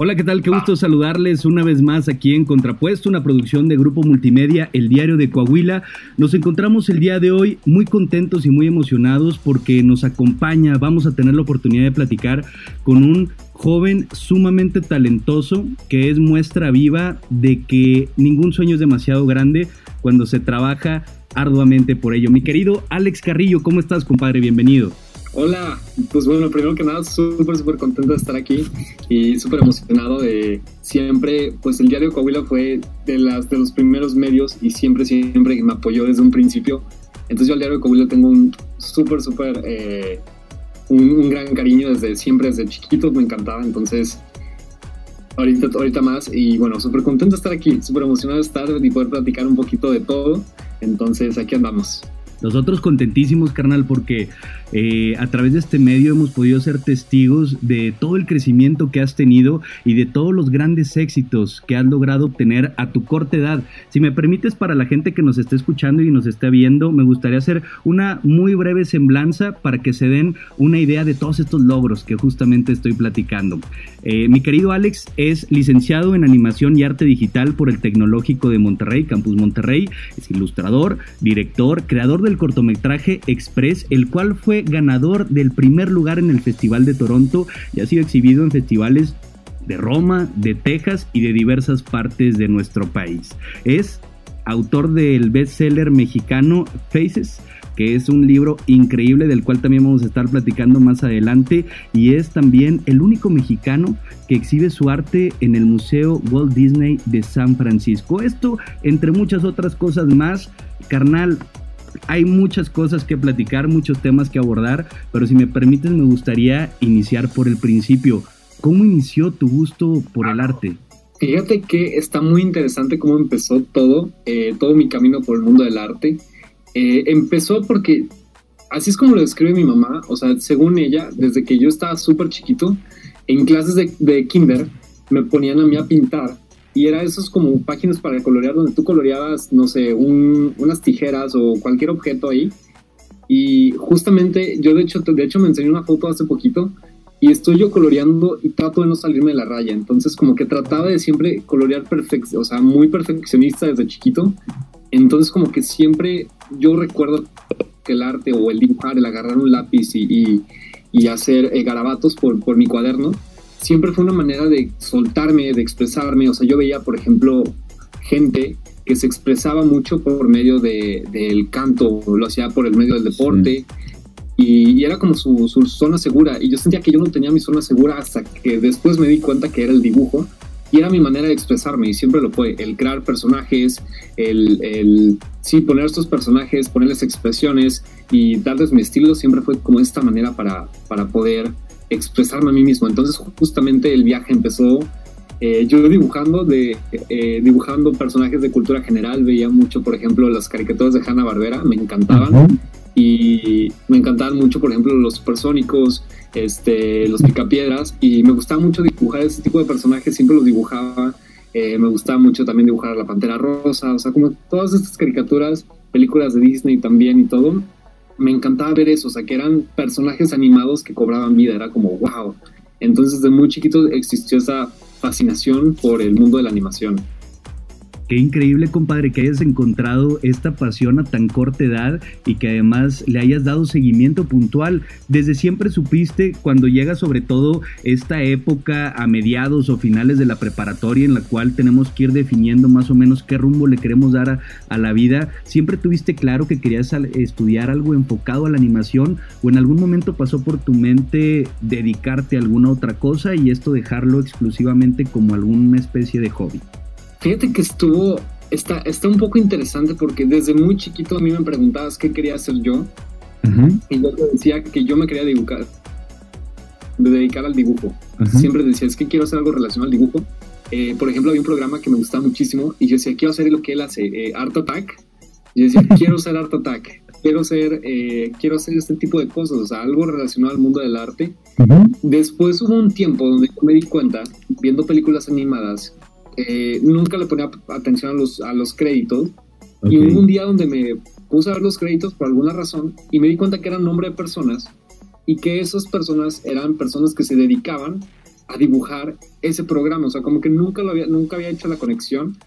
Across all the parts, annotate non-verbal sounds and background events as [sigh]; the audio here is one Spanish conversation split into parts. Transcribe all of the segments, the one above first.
Hola, ¿qué tal? Qué gusto saludarles una vez más aquí en Contrapuesto, una producción de Grupo Multimedia, El Diario de Coahuila. Nos encontramos el día de hoy muy contentos y muy emocionados porque nos acompaña, vamos a tener la oportunidad de platicar con un joven sumamente talentoso que es muestra viva de que ningún sueño es demasiado grande cuando se trabaja arduamente por ello. Mi querido Alex Carrillo, ¿cómo estás, compadre? Bienvenido. Hola, pues bueno, primero que nada, súper, súper contento de estar aquí y súper emocionado de siempre, pues el diario Coahuila fue de, las, de los primeros medios y siempre, siempre me apoyó desde un principio. Entonces yo al diario Coahuila tengo un súper, súper, eh, un, gran cariño desde siempre, desde chiquito me encantaba, entonces ahorita, ahorita más y bueno, súper contento de estar aquí, súper emocionado de estar y poder platicar un poquito de todo, entonces aquí andamos. Nosotros contentísimos, carnal, porque eh, a través de este medio hemos podido ser testigos de todo el crecimiento que has tenido y de todos los grandes éxitos que has logrado obtener a tu corta edad. Si me permites, para la gente que nos esté escuchando y nos esté viendo, me gustaría hacer una muy breve semblanza para que se den una idea de todos estos logros que justamente estoy platicando. Eh, mi querido Alex es licenciado en animación y arte digital por el Tecnológico de Monterrey, Campus Monterrey, es ilustrador, director, creador del cortometraje Express, el cual fue ganador del primer lugar en el Festival de Toronto y ha sido exhibido en festivales de Roma, de Texas y de diversas partes de nuestro país. Es autor del bestseller mexicano Faces, que es un libro increíble del cual también vamos a estar platicando más adelante y es también el único mexicano que exhibe su arte en el Museo Walt Disney de San Francisco. Esto, entre muchas otras cosas más, carnal, hay muchas cosas que platicar, muchos temas que abordar, pero si me permiten me gustaría iniciar por el principio. ¿Cómo inició tu gusto por el arte? Fíjate que está muy interesante cómo empezó todo, eh, todo mi camino por el mundo del arte. Eh, empezó porque, así es como lo describe mi mamá, o sea, según ella, desde que yo estaba súper chiquito, en clases de, de kinder, me ponían a mí a pintar y era esos como páginas para colorear donde tú coloreabas, no sé, unas tijeras o cualquier objeto ahí. Y justamente yo de hecho, de hecho me enseñé una foto hace poquito y estoy yo coloreando y trato de no salirme de la raya. Entonces como que trataba de siempre colorear perfecto, o sea, muy perfeccionista desde chiquito. Entonces como que siempre yo recuerdo que el arte o el dibujar, el agarrar un lápiz y, y, hacer eh, garabatos por, por mi cuaderno, siempre fue una manera de soltarme, de expresarme. O sea, yo veía, por ejemplo, gente que se expresaba mucho por medio de, del canto, lo hacía por el medio del deporte. Y, era como su, zona segura. Y yo sentía que yo no tenía mi zona segura hasta que después me di cuenta que era el dibujo. Y era mi manera de expresarme y siempre lo fue. El crear personajes, el, el sí, poner estos personajes, ponerles expresiones y darles mi estilo siempre fue como esta manera para, para poder expresarme a mí mismo. Entonces justamente el viaje empezó eh, yo dibujando de eh, dibujando personajes de cultura general. Veía mucho por ejemplo las caricaturas de Hanna Barbera me encantaban. Y me encantaban mucho por ejemplo los supersónicos este los picapiedras. Y me gustaba mucho dibujar ese tipo de personajes siempre los dibujaba. Eh, me gustaba mucho también dibujar a la pantera rosa o sea como todas estas caricaturas películas de Disney también y todo me encantaba ver eso, o sea, que eran personajes animados que cobraban vida, era como, wow. Entonces, de muy chiquito existió esa fascinación por el mundo de la animación. Qué increíble, compadre, que hayas encontrado esta pasión a tan corta edad y que además le hayas dado seguimiento puntual. Desde siempre supiste, cuando llega sobre todo esta época a mediados o finales de la preparatoria en la cual tenemos que ir definiendo más o menos qué rumbo le queremos dar a, la vida, siempre tuviste claro que querías estudiar algo enfocado a la animación o en algún momento pasó por tu mente dedicarte a alguna otra cosa y esto dejarlo exclusivamente como alguna especie de hobby. Fíjate que estuvo, está, está un poco interesante porque desde muy chiquito a mí me preguntabas qué quería hacer yo. Y yo te decía que yo me quería dibujar, dedicar al dibujo. Siempre decía, es que quiero hacer algo relacionado al dibujo. Eh, por ejemplo, había un programa que me gustaba muchísimo y yo decía, quiero hacer lo que él hace, eh, Art Attack. Yo decía, [laughs] quiero ser Art Attack, quiero ser, eh, quiero hacer este tipo de cosas, o sea, algo relacionado al mundo del arte. Después hubo un tiempo donde yo me di cuenta, viendo películas animadas, eh, nunca le ponía atención a los, a los créditos. Y hubo un día donde me puse a ver los créditos por alguna razón y me di cuenta que eran nombre de personas y que esas personas eran personas que se dedicaban a dibujar ese programa, o sea, como que nunca lo había, nunca había hecho la conexión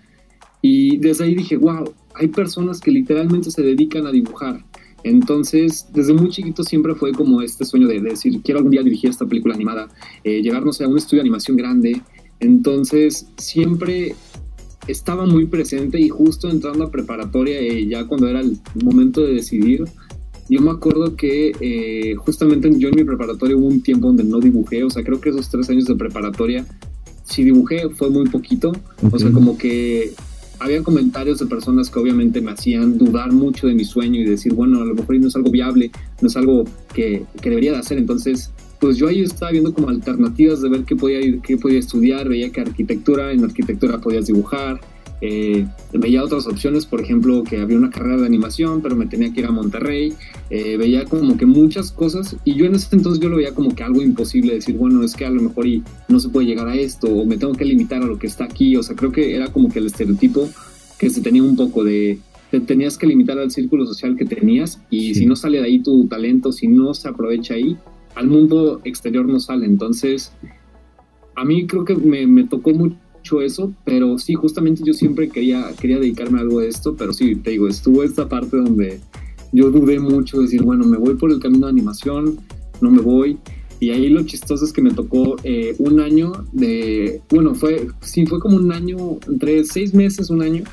y desde ahí dije, wow, hay personas que literalmente se dedican a dibujar. Entonces, desde muy chiquito siempre fue como este sueño de, decir, quiero algún día dirigir esta película animada, eh, llegarnos a un estudio de animación grande. Entonces, siempre estaba muy presente y justo entrando a preparatoria, eh, ya cuando era el momento de decidir, yo me acuerdo que eh, justamente yo en mi preparatoria hubo un tiempo donde no dibujé, o sea, creo que esos tres años de preparatoria, si dibujé fue muy poquito, o sea, como que había comentarios de personas que obviamente me hacían dudar mucho de mi sueño y decir, bueno, a lo mejor no es algo viable, no es algo que, que debería de hacer, entonces pues yo ahí estaba viendo como alternativas de ver qué podía, qué podía estudiar, veía que arquitectura, en arquitectura podías dibujar, eh, veía otras opciones, por ejemplo, que había una carrera de animación, pero me tenía que ir a Monterrey, eh, veía como que muchas cosas y yo en ese entonces yo lo veía como que algo imposible, decir, bueno, es que a lo mejor y no se puede llegar a esto, o me tengo que limitar a lo que está aquí, o sea, creo que era como que el estereotipo que se tenía un poco de, te tenías que limitar al círculo social que tenías y si no sale de ahí tu talento, si no se aprovecha ahí, al mundo exterior no sale. Entonces, a mí creo que me, me, tocó mucho eso, pero sí, justamente yo siempre quería, quería dedicarme a algo de esto, pero sí, te digo, estuvo esta parte donde yo dudé mucho, decir, bueno, me voy por el camino de animación, no me voy. Y ahí lo chistoso es que me tocó eh, un año de, bueno, fue, sí, fue como un año, entre seis meses, un año,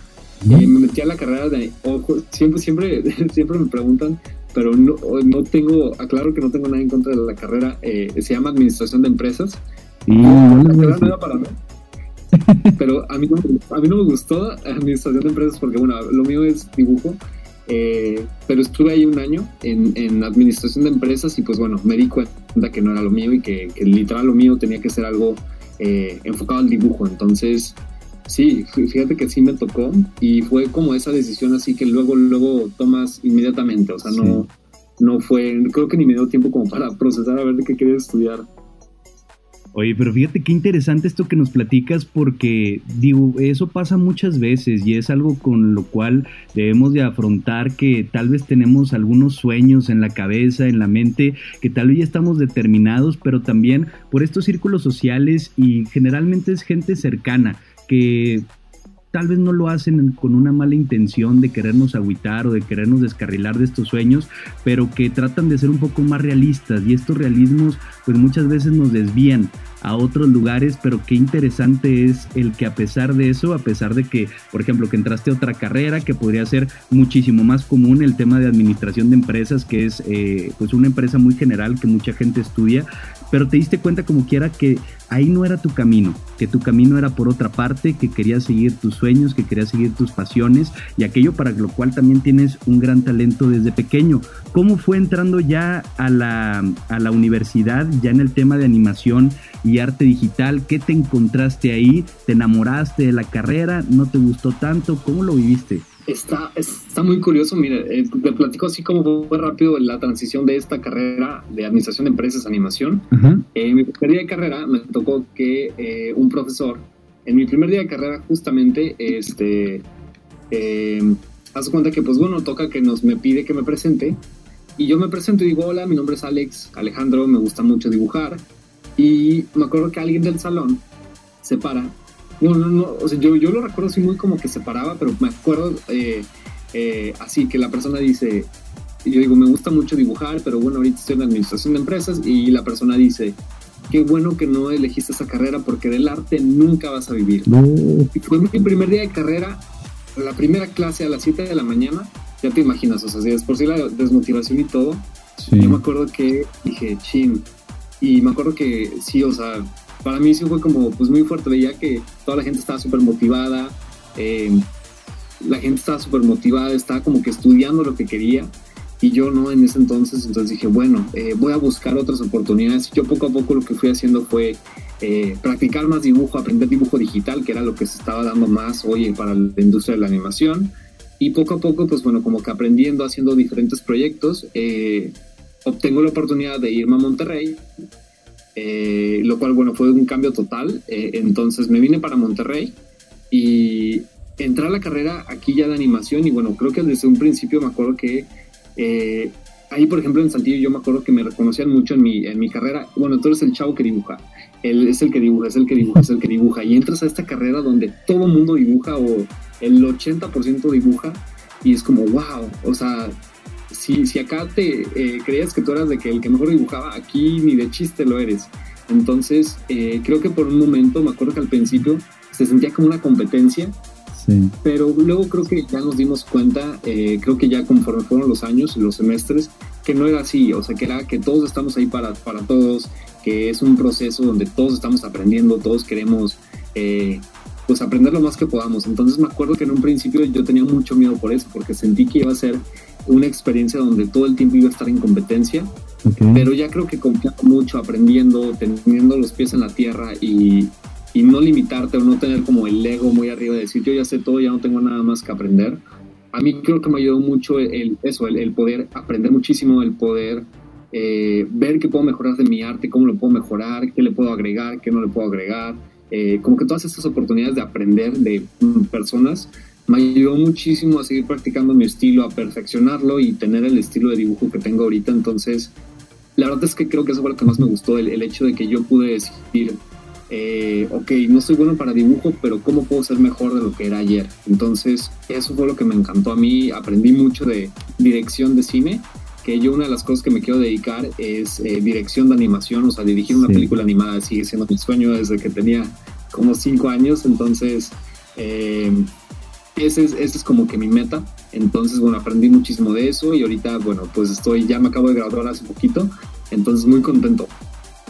y me metí a la carrera de ojo, siempre, siempre, [laughs] siempre me preguntan, pero no, no tengo, aclaro que no tengo nada en contra de la carrera, eh, se llama Administración de Empresas. Y la carrera no era para mí. [laughs] Pero a mí, no, a mí no me gustó Administración de Empresas porque, bueno, lo mío es dibujo. Eh, pero estuve ahí un año en, en, administración de empresas y pues bueno, me di cuenta que no era lo mío y que, que literal lo mío tenía que ser algo eh, enfocado al dibujo. Entonces, Sí, fíjate que sí me tocó y fue como esa decisión así que luego, luego tomas inmediatamente, o sea, no, no fue, creo que ni me dio tiempo como para procesar a ver de qué quería estudiar. Oye, pero fíjate qué interesante esto que nos platicas porque digo, eso pasa muchas veces y es algo con lo cual debemos de afrontar que tal vez tenemos algunos sueños en la cabeza, en la mente, que tal vez ya estamos determinados, pero también por estos círculos sociales y generalmente es gente cercana que tal vez no lo hacen con una mala intención de querernos agüitar o de querernos descarrilar de estos sueños, pero que tratan de ser un poco más realistas. Y estos realismos pues muchas veces nos desvían a otros lugares, pero qué interesante es el que a pesar de eso, a pesar de que, por ejemplo, que entraste a otra carrera que podría ser muchísimo más común, el tema de administración de empresas, que es eh, pues una empresa muy general que mucha gente estudia, pero te diste cuenta como quiera que ahí no era tu camino, que tu camino era por otra parte, que querías seguir tus sueños, que querías seguir tus pasiones y aquello para lo cual también tienes un gran talento desde pequeño. ¿Cómo fue entrando ya a la, a la universidad, ya en el tema de animación y arte digital? ¿Qué te encontraste ahí? ¿Te enamoraste de la carrera? ¿No te gustó tanto? ¿Cómo lo viviste? Está, está muy curioso, mire, eh, te platico así como fue rápido la transición de esta carrera de administración de empresas animación. en mi primer día de carrera me tocó que eh, un profesor, en mi primer día de carrera justamente, este, eh, hace cuenta que pues bueno, toca que nos me pide que me presente. Y yo me presento y digo, hola, mi nombre es Alex Alejandro, me gusta mucho dibujar y me acuerdo que alguien del salón se para no, no, no, o sea, yo, yo lo recuerdo así muy como que se paraba, pero me acuerdo eh, eh, así que la persona dice, yo digo, me gusta mucho dibujar, pero bueno, ahorita estoy en administración de empresas y la persona dice, qué bueno que no elegiste esa carrera porque del arte nunca vas a vivir. Y fue mi primer día de carrera, la primera clase a las 7 de la mañana, ya te imaginas, o sea, si es por sí la desmotivación y todo, yo me acuerdo que dije, chin, y me acuerdo que sí, o sea, para mí sí fue como pues muy fuerte, veía que toda la gente estaba súper motivada, eh, la gente estaba súper motivada, estaba como que estudiando lo que quería y yo no en ese entonces, entonces dije, bueno, eh, voy a buscar otras oportunidades. Yo poco a poco lo que fui haciendo fue eh, practicar más dibujo, aprender dibujo digital, que era lo que se estaba dando más hoy para la industria de la animación. Y poco a poco, pues bueno, como que aprendiendo, haciendo diferentes proyectos, obtengo la oportunidad de irme a Monterrey eh, lo cual, bueno, fue un cambio total. Eh, entonces me vine para Monterrey y entré a la carrera aquí ya de animación y bueno, creo que desde un principio me acuerdo que eh, ahí, por ejemplo, en Santillo yo me acuerdo que me reconocían mucho en mi, en mi carrera, bueno, tú eres el chavo que dibuja, él es el que dibuja, es el que dibuja, es el que dibuja, y entras a esta carrera donde todo mundo dibuja o el 80% dibuja, y es como, wow, o sea, si, si acá te eh, creías que tú eras de que el que mejor dibujaba, aquí ni de chiste lo eres. Entonces, eh, creo que por un momento, me acuerdo que al principio se sentía como una competencia, pero luego creo que ya nos dimos cuenta, eh, creo que ya conforme fueron los años y los semestres, que no era así, o sea, que era que todos estamos ahí para, para todos, que es un proceso donde todos estamos aprendiendo, todos queremos pues aprender lo más que podamos. Entonces me acuerdo que en un principio yo tenía mucho miedo por eso, porque sentí que iba a ser una experiencia donde todo el tiempo iba a estar en competencia, pero ya creo que confiando mucho, aprendiendo, teniendo los pies en la tierra y, y no limitarte o no tener como el ego muy arriba de decir yo ya sé todo, ya no tengo nada más que aprender. A mí creo que me ayudó mucho el, eso, el, poder aprender muchísimo, el poder eh, ver qué puedo mejorar de mi arte, cómo lo puedo mejorar, qué le puedo agregar, qué no le puedo agregar. Eh, como que todas estas oportunidades de aprender de personas me ayudó muchísimo a seguir practicando mi estilo, a perfeccionarlo y tener el estilo de dibujo que tengo ahorita. Entonces, la verdad es que creo que eso fue lo que más me gustó, el, el hecho de que yo pude decidir eh, ok, no soy bueno para dibujo, pero ¿cómo puedo ser mejor de lo que era ayer? Entonces, eso fue lo que me encantó a mí. Aprendí mucho de dirección de cine, que yo una de las cosas que me quiero dedicar es eh, dirección de animación, o sea, dirigir una película animada sigue siendo mi sueño desde que tenía como cinco años, entonces... Eh, ese es, ese es como que mi meta. Entonces, bueno, aprendí muchísimo de eso y ahorita, bueno, pues estoy, ya me acabo de graduar hace poquito, entonces muy contento.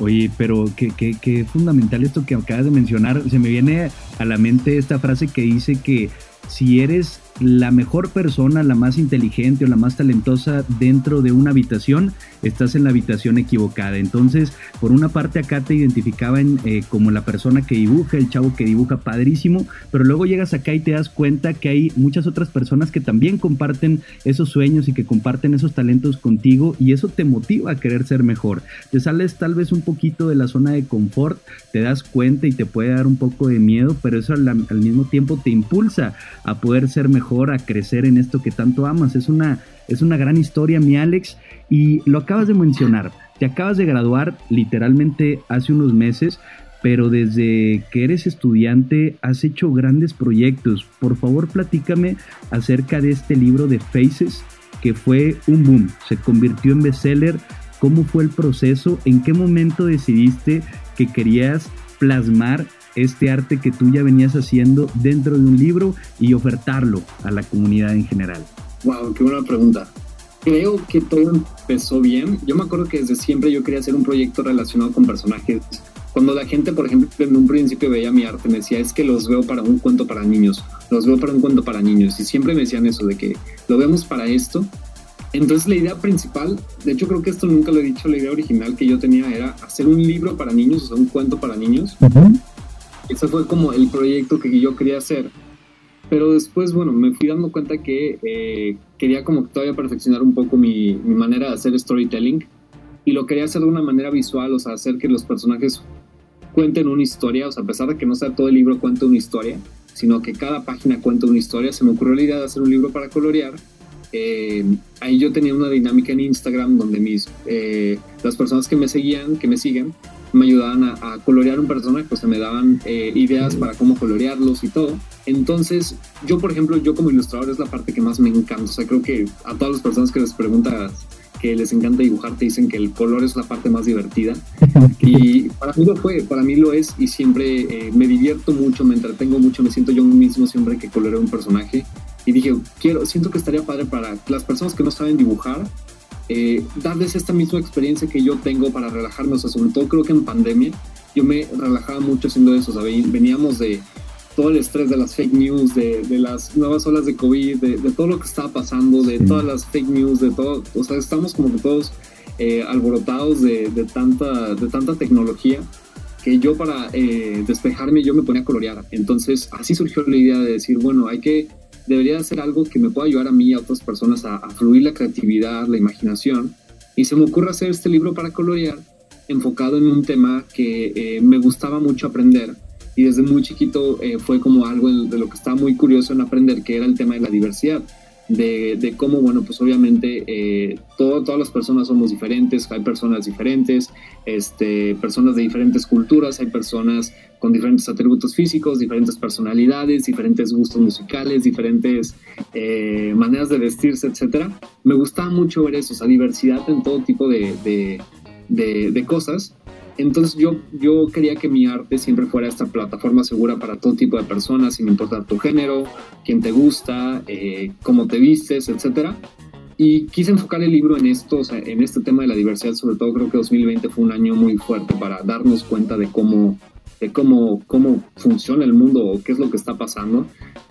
Oye, pero qué, qué, qué fundamental esto que acabas de mencionar. Se me viene a la mente esta frase que dice que si eres la mejor persona, la más inteligente o la más talentosa dentro de una habitación, estás en la habitación equivocada. Entonces, por una parte acá te identificaban eh, como la persona que dibuja, el chavo que dibuja padrísimo, pero luego llegas acá y te das cuenta que hay muchas otras personas que también comparten esos sueños y que comparten esos talentos contigo y eso te motiva a querer ser mejor. Te sales tal vez un poquito de la zona de confort, te das cuenta y te puede dar un poco de miedo, pero eso al, al mismo tiempo te impulsa a poder ser mejor a crecer en esto que tanto amas. Es una, es una gran historia, mi Alex, y lo acabas de mencionar. Te acabas de graduar literalmente hace unos meses, pero desde que eres estudiante has hecho grandes proyectos. Por favor, platícame acerca de este libro de Faces, que fue un boom, se convirtió en bestseller. ¿Cómo fue el proceso? ¿En qué momento decidiste que querías plasmar este arte que tú ya venías haciendo dentro de un libro y ofertarlo a la comunidad en general? Wow, qué buena pregunta. Creo que todo empezó bien. Yo me acuerdo que desde siempre yo quería hacer un proyecto relacionado con personajes. Cuando la gente, por ejemplo, en un principio veía mi arte, me decía, es que los veo para un cuento para niños, los veo para un cuento para niños. Y siempre me decían eso, de que lo vemos para esto. Entonces la idea principal, de hecho creo que esto nunca lo he dicho, la idea original que yo tenía era hacer un libro para niños, o sea, un cuento para niños. Ese fue como el proyecto que yo quería hacer. Pero después, bueno, me fui dando cuenta que eh, quería como todavía perfeccionar un poco mi, mi, manera de hacer storytelling y lo quería hacer de una manera visual, o sea, hacer que los personajes cuenten una historia, o sea, a pesar de que no sea todo el libro cuente una historia, sino que cada página cuente una historia, se me ocurrió la idea de hacer un libro para colorear. Eh, ahí yo tenía una dinámica en Instagram donde mis, eh, las personas que me seguían, que me siguen, me ayudaban a, colorear un personaje, pues me daban eh, ideas para cómo colorearlos y todo. Entonces, yo, por ejemplo, yo como ilustrador es la parte que más me encanta. O sea, creo que a todas las personas que les preguntas que les encanta dibujar te dicen que el color es la parte más divertida. [laughs] Y para mí lo fue, para mí lo es y siempre eh, me divierto mucho, me entretengo mucho, me siento yo mismo siempre que coloreo un personaje. Y dije, quiero, siento que estaría padre para las personas que no saben dibujar, eh, darles esta misma experiencia que yo tengo para relajarme, o sea, sobre todo creo que en pandemia yo me relajaba mucho haciendo eso, o sea, veníamos de todo el estrés de las fake news, de, las nuevas olas de COVID, de, todo lo que estaba pasando, de todas las fake news, de todo, o sea, estamos como que todos eh, alborotados de, tanta, de tanta tecnología que yo para eh, despejarme yo me ponía a colorear. Entonces así surgió la idea de decir, bueno, hay que debería ser algo que me pueda ayudar a mí y a otras personas a, fluir la creatividad, la imaginación. Y se me ocurre hacer este libro para colorear enfocado en un tema que eh, me gustaba mucho aprender y desde muy chiquito eh, fue como algo de lo que estaba muy curioso en aprender, que era el tema de la diversidad. De, cómo, bueno, pues obviamente eh, todas las personas somos diferentes, hay personas diferentes, este, personas de diferentes culturas, hay personas con diferentes atributos físicos, diferentes personalidades, diferentes gustos musicales, diferentes eh, maneras de vestirse, etc. Me gustaba mucho ver eso, esa diversidad en todo tipo de, de cosas entonces yo, yo quería que mi arte siempre fuera esta plataforma segura para todo tipo de personas, sin importar tu género, quién te gusta, eh, cómo te vistes, etc. Y quise enfocar el libro en esto, en este tema de la diversidad, sobre todo creo que 2020 fue un año muy fuerte para darnos cuenta de cómo, de cómo, cómo funciona el mundo o qué es lo que está pasando.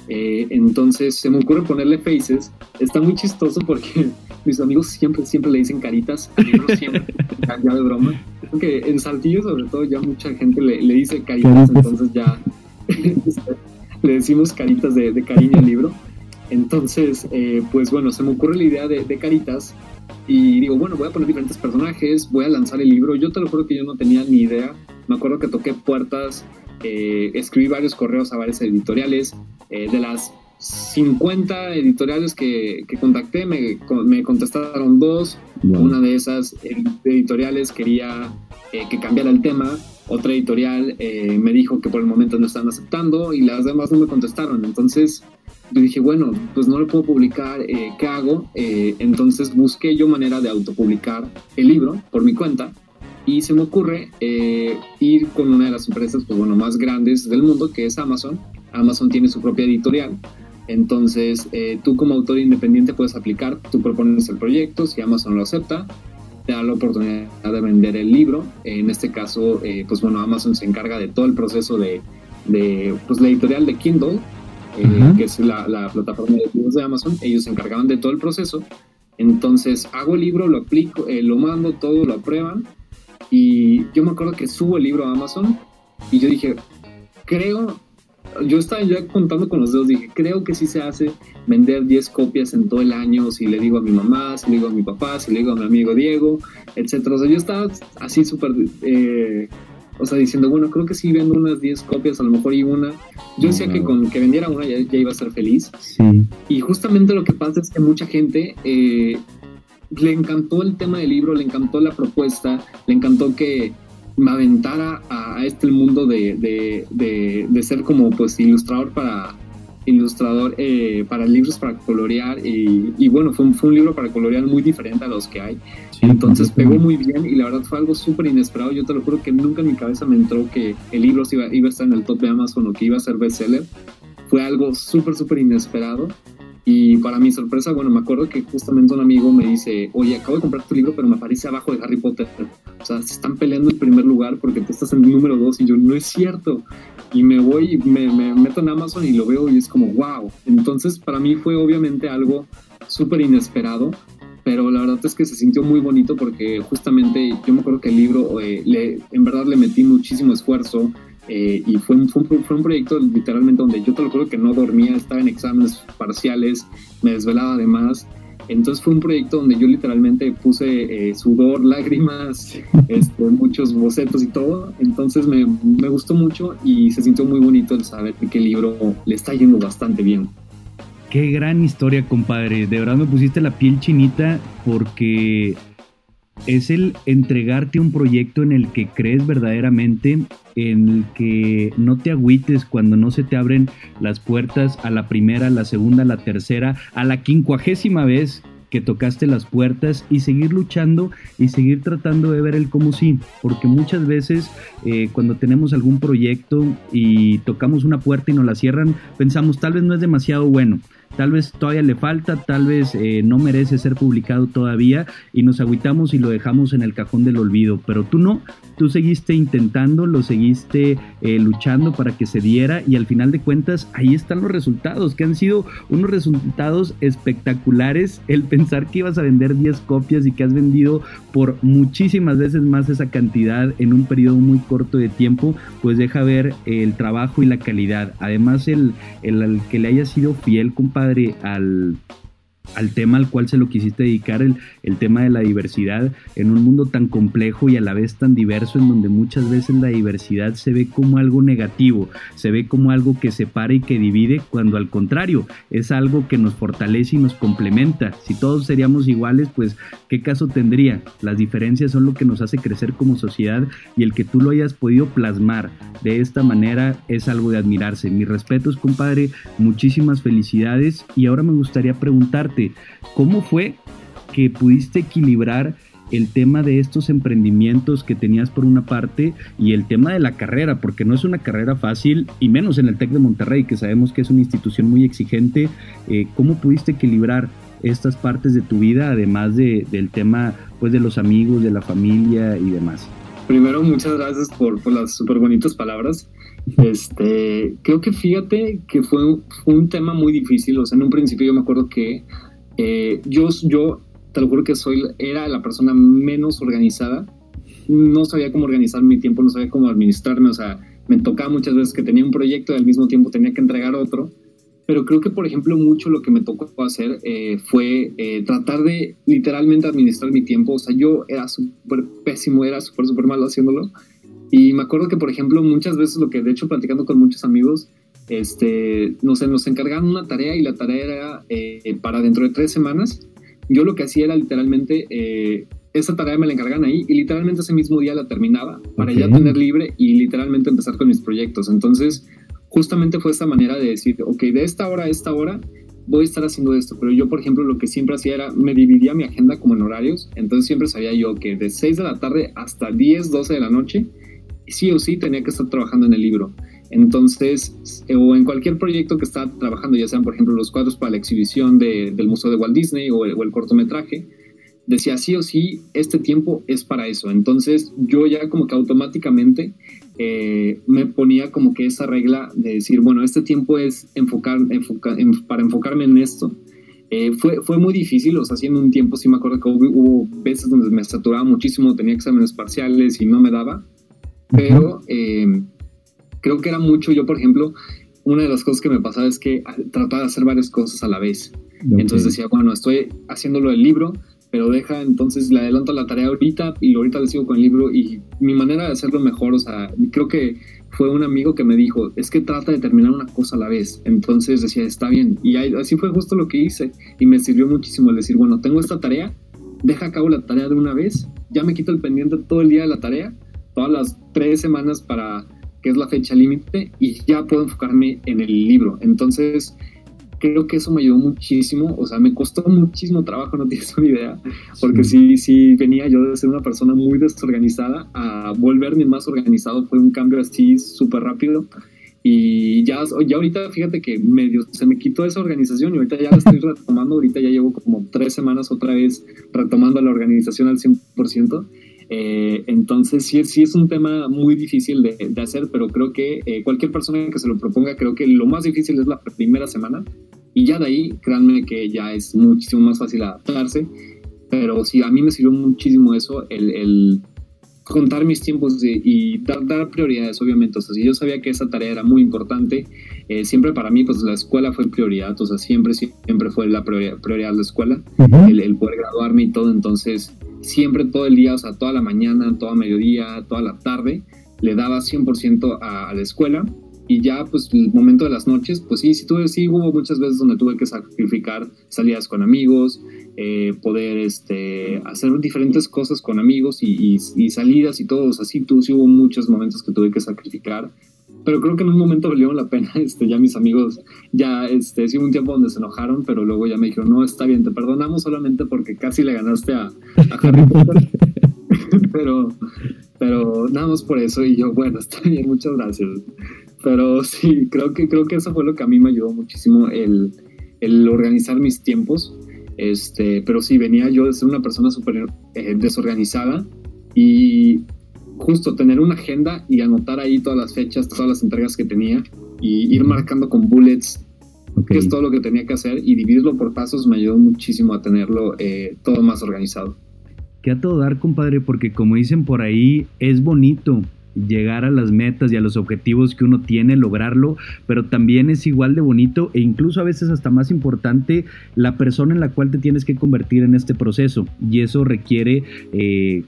Eh, entonces se me ocurre ponerle faces. Está muy chistoso porque [laughs] mis amigos siempre, siempre le dicen caritas, siempre, [laughs] ya de broma. Porque en Saltillo, sobre todo, ya mucha gente le, le dice caritas, entonces ya [laughs] le decimos caritas de, de, cariño al libro. Entonces, eh, pues bueno, se me ocurre la idea de, de, caritas y digo, bueno, voy a poner diferentes personajes, voy a lanzar el libro. Yo te lo juro que yo no tenía ni idea. Me acuerdo que toqué puertas, eh, escribí varios correos a varias editoriales. Eh, de las 50 editoriales que, que contacté, me, me, contestaron dos. Una de esas editoriales quería eh, que cambiara el tema. Otra editorial eh, me dijo que por el momento no están aceptando y las demás no me contestaron. Entonces yo dije, bueno, pues no lo puedo publicar, eh, ¿qué hago? entonces busqué yo manera de autopublicar el libro por mi cuenta y se me ocurre ir con una de las empresas pues, bueno, más grandes del mundo, que es Amazon. Amazon tiene su propia editorial entonces, eh, tú como autor independiente puedes aplicar, tú propones el proyecto, si Amazon lo acepta, te da la oportunidad de vender el libro. En este caso, eh, pues bueno, Amazon se encarga de todo el proceso de, pues la editorial de Kindle, eh, que es la, plataforma de libros de Amazon, ellos se encargaban de todo el proceso. Entonces, hago el libro, lo aplico, lo mando, todo lo aprueban. Y yo me acuerdo que subo el libro a Amazon y yo dije, creo yo estaba ya contando con los dedos, dije, creo que sí se hace vender 10 copias en todo el año, si le digo a mi mamá, si le digo a mi papá, si le digo a mi amigo Diego, etcétera. O sea, yo estaba así súper, eh, o sea, diciendo, bueno, creo que sí vendo unas 10 copias, a lo mejor y una. Yo decía que con que vendiera una ya, iba a ser feliz. Y justamente lo que pasa es que mucha gente eh, le encantó el tema del libro, le encantó la propuesta, le encantó que me aventara a, este mundo de, de, ser como pues ilustrador para ilustrador eh, para libros para colorear y, bueno fue un, fue un, libro para colorear muy diferente a los que hay. Entonces pegó muy bien y la verdad fue algo súper inesperado. Yo te lo juro que nunca en mi cabeza me entró que el libro iba, iba a estar en el top de Amazon o que iba a ser bestseller. Fue algo súper súper inesperado y para mi sorpresa, bueno, me acuerdo que justamente un amigo me dice, oye, acabo de comprar tu libro, pero me aparece abajo de Harry Potter. O sea, se están peleando el primer lugar porque tú estás en el número dos y yo, no es cierto. Y me voy y me, meto en Amazon y lo veo y es como, wow. Entonces, para mí fue obviamente algo súper inesperado, pero la verdad es que se sintió muy bonito porque justamente yo me acuerdo que el libro, eh, le, en verdad le metí muchísimo esfuerzo, eh, y fue un, fue, un, proyecto literalmente donde yo te lo juro que no dormía, estaba en exámenes parciales, me desvelaba además. Entonces fue un proyecto donde yo literalmente puse eh, sudor, [laughs] lágrimas, este, muchos bocetos y todo. Entonces me, me, gustó mucho y se sintió muy bonito el saber que el libro le está yendo bastante bien. Qué gran historia, compadre. De verdad me pusiste la piel chinita porque es el entregarte un proyecto en el que crees verdaderamente, en el que no te agüites cuando no se te abren las puertas a la primera, a la segunda, a la tercera, a la quincuagésima vez que tocaste las puertas y seguir luchando y seguir tratando de ver el cómo sí, porque muchas veces eh, cuando tenemos algún proyecto y tocamos una puerta y nos la cierran, pensamos tal vez no es demasiado bueno, tal vez todavía le falta, tal vez eh, no merece ser publicado todavía y nos agüitamos y lo dejamos en el cajón del olvido, pero tú no, tú seguiste intentando, lo seguiste eh, luchando para que se diera y al final de cuentas ahí están los resultados, que han sido unos resultados espectaculares, el pensar que ibas a vender 10 copias y que has vendido por muchísimas veces más esa cantidad en un periodo muy corto de tiempo, pues deja ver el trabajo y la calidad, además el, el, que le haya sido fiel, compadre, al, al tema al cual se lo quisiste dedicar, el, el, tema de la diversidad, en un mundo tan complejo y a la vez tan diverso, en donde muchas veces la diversidad se ve como algo negativo, se ve como algo que separa y que divide, cuando al contrario, es algo que nos fortalece y nos complementa. Si todos seríamos iguales, pues, ¿qué caso tendría? Las diferencias son lo que nos hace crecer como sociedad y el que tú lo hayas podido plasmar de esta manera es algo de admirarse. Mis respetos, compadre, muchísimas felicidades y ahora me gustaría preguntarte, ¿cómo fue que pudiste equilibrar el tema de estos emprendimientos que tenías por una parte y el tema de la carrera, porque no es una carrera fácil y menos en el TEC de Monterrey, que sabemos que es una institución muy exigente. Eh, ¿Cómo pudiste equilibrar estas partes de tu vida, además de, del tema pues, de los amigos, de la familia y demás? Primero, muchas gracias por, las súper bonitas palabras. Este, creo que fíjate que fue, un tema muy difícil. O sea, en un principio yo me acuerdo que eh, yo, yo te lo juro que soy, era la persona menos organizada. No sabía cómo organizar mi tiempo, no sabía cómo administrarme. O sea, me tocaba muchas veces que tenía un proyecto y al mismo tiempo tenía que entregar otro. Pero creo que, por ejemplo, mucho lo que me tocó hacer eh, fue eh, tratar de literalmente administrar mi tiempo. O sea, yo era súper pésimo, era súper, súper malo haciéndolo. Y me acuerdo que, por ejemplo, muchas veces lo que, de hecho, platicando con muchos amigos, este, no sé, nos encargaban una tarea y la tarea era eh, para dentro de tres semanas. Yo lo que hacía era literalmente, eh, esa tarea me la encargan ahí y literalmente ese mismo día la terminaba para ya tener libre y literalmente empezar con mis proyectos. Entonces, justamente fue esta manera de decir, ok, de esta hora a esta hora voy a estar haciendo esto, pero yo, por ejemplo, lo que siempre hacía era, me dividía mi agenda como en horarios, entonces siempre sabía yo que de 6 de la tarde hasta 10, 12 de la noche sí o sí tenía que estar trabajando en el libro. Entonces, o en cualquier proyecto que estaba trabajando, ya sean, por ejemplo, los cuadros para la exhibición del Museo de Walt Disney o el, cortometraje, decía sí o sí, este tiempo es para eso. Entonces, yo ya como que automáticamente eh, me ponía como que esa regla de decir, bueno, este tiempo es enfocar, para enfocarme en esto. Eh, fue, fue muy difícil, o sea, haciendo un tiempo sí me acuerdo que hubo, hubo veces donde me saturaba muchísimo, tenía exámenes parciales y no me daba pero eh, creo que era mucho, yo por ejemplo, una de las cosas que me pasaba es que trataba de hacer varias cosas a la vez. Entonces decía, bueno, estoy haciéndolo del libro, pero deja, entonces le adelanto la tarea ahorita y ahorita le sigo con el libro y mi manera de hacerlo mejor, o sea, creo que fue un amigo que me dijo, es que trata de terminar una cosa a la vez. Entonces decía, está bien. Y así fue justo lo que hice y me sirvió muchísimo el decir, bueno, tengo esta tarea, deja a cabo la tarea de una vez, ya me quito el pendiente todo el día de la tarea todas las tres semanas para que es la fecha límite y ya puedo enfocarme en el libro. Entonces, creo que eso me ayudó muchísimo, o sea, me costó muchísimo trabajo, no tienes una idea, porque sí, sí venía yo de ser una persona muy desorganizada a volverme más organizado, fue un cambio así súper rápido. Y ya, ya ahorita, fíjate que medio se me quitó esa organización y ahorita ya la estoy retomando. Ahorita ya llevo como tres semanas otra vez retomando la organización al 100%. Eh, entonces sí, sí es un tema muy difícil de, hacer, pero creo que eh, cualquier persona que se lo proponga, creo que lo más difícil es la primera semana y ya de ahí, créanme que ya es muchísimo más fácil adaptarse, pero sí, a mí me sirvió muchísimo eso, el, contar mis tiempos y dar, dar, prioridades, obviamente. O sea, si yo sabía que esa tarea era muy importante, eh, siempre para mí, pues la escuela fue prioridad, o sea, siempre, siempre fue la prioridad, prioridad la escuela, el, el, poder graduarme y todo. Entonces, siempre todo el día, o sea, toda la mañana, toda mediodía, toda la tarde, le daba 100% a, a, la escuela. Y ya pues el momento de las noches, pues sí, sí, tuve, sí hubo muchas veces donde tuve que sacrificar salidas con amigos, eh, poder este, hacer diferentes cosas con amigos y, salidas y todo, o sea, sí, sí hubo muchos momentos que tuve que sacrificar pero creo que en un momento valió la pena, [laughs] este, ya mis amigos, ya, este, sí hubo un tiempo donde se enojaron, pero luego ya me dijeron, no, está bien, te perdonamos solamente porque casi le ganaste a, [laughs] Harry Potter, [laughs] pero, pero nada más por eso, y yo, bueno, está bien, muchas gracias, pero sí, creo que, creo que eso fue lo que a mí me ayudó muchísimo, el, el organizar mis tiempos, este, pero sí, venía yo de ser una persona súper eh, desorganizada, y justo tener una agenda y anotar ahí todas las fechas, todas las entregas que tenía y ir marcando con bullets qué es todo lo que tenía que hacer y dividirlo por pasos me ayudó muchísimo a tenerlo eh, todo más organizado. Que a todo dar, compadre, porque como dicen por ahí, es bonito llegar a las metas y a los objetivos que uno tiene, lograrlo, pero también es igual de bonito e incluso a veces hasta más importante la persona en la cual te tienes que convertir en este proceso. Y eso requiere eh,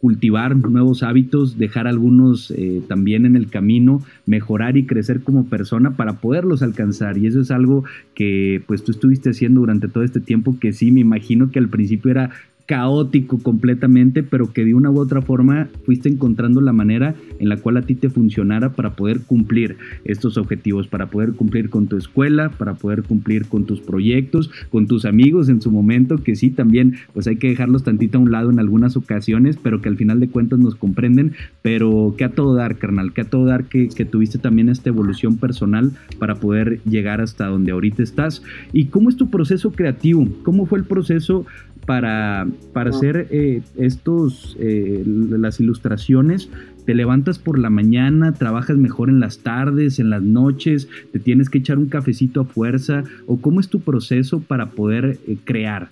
cultivar nuevos hábitos, dejar algunos eh, también en el camino, mejorar y crecer como persona para poderlos alcanzar. Y eso es algo que pues tú estuviste haciendo durante todo este tiempo que sí, me imagino que al principio era caótico completamente, pero que de una u otra forma fuiste encontrando la manera en la cual a ti te funcionara para poder cumplir estos objetivos, para poder cumplir con tu escuela, para poder cumplir con tus proyectos, con tus amigos en su momento, que sí, también pues hay que dejarlos tantito a un lado en algunas ocasiones, pero que al final de cuentas nos comprenden, pero que a todo dar, carnal, que a todo dar que, que tuviste también esta evolución personal para poder llegar hasta donde ahorita estás. ¿Y cómo es tu proceso creativo? ¿Cómo fue el proceso para, para hacer eh, estos, eh, las ilustraciones, te levantas por la mañana, trabajas mejor en las tardes, en las noches, te tienes que echar un cafecito a fuerza, o cómo es tu proceso para poder eh, crear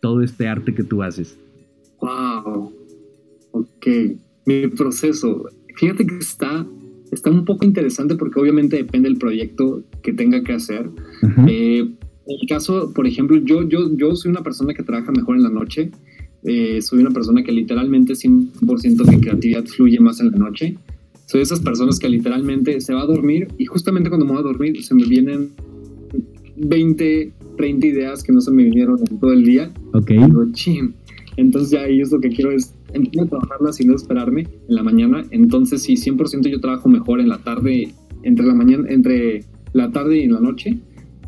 todo este arte que tú haces. Wow, ok, mi proceso, fíjate que está, está un poco interesante porque obviamente depende del proyecto que tenga que hacer. En el caso, por ejemplo, yo, yo, yo soy una persona que trabaja mejor en la noche. Eh, soy una persona que literalmente 100% mi creatividad fluye más en la noche. Soy de esas personas que literalmente se va a dormir y justamente cuando me voy a dormir se me vienen 20, 30 ideas que no se me vinieron en todo el día. Ok. Entonces ya ahí es lo que quiero es empezar a trabajarlas y no esperarme en la mañana. Entonces sí, 100% yo trabajo mejor en la tarde, entre la mañana, entre la tarde y en la noche.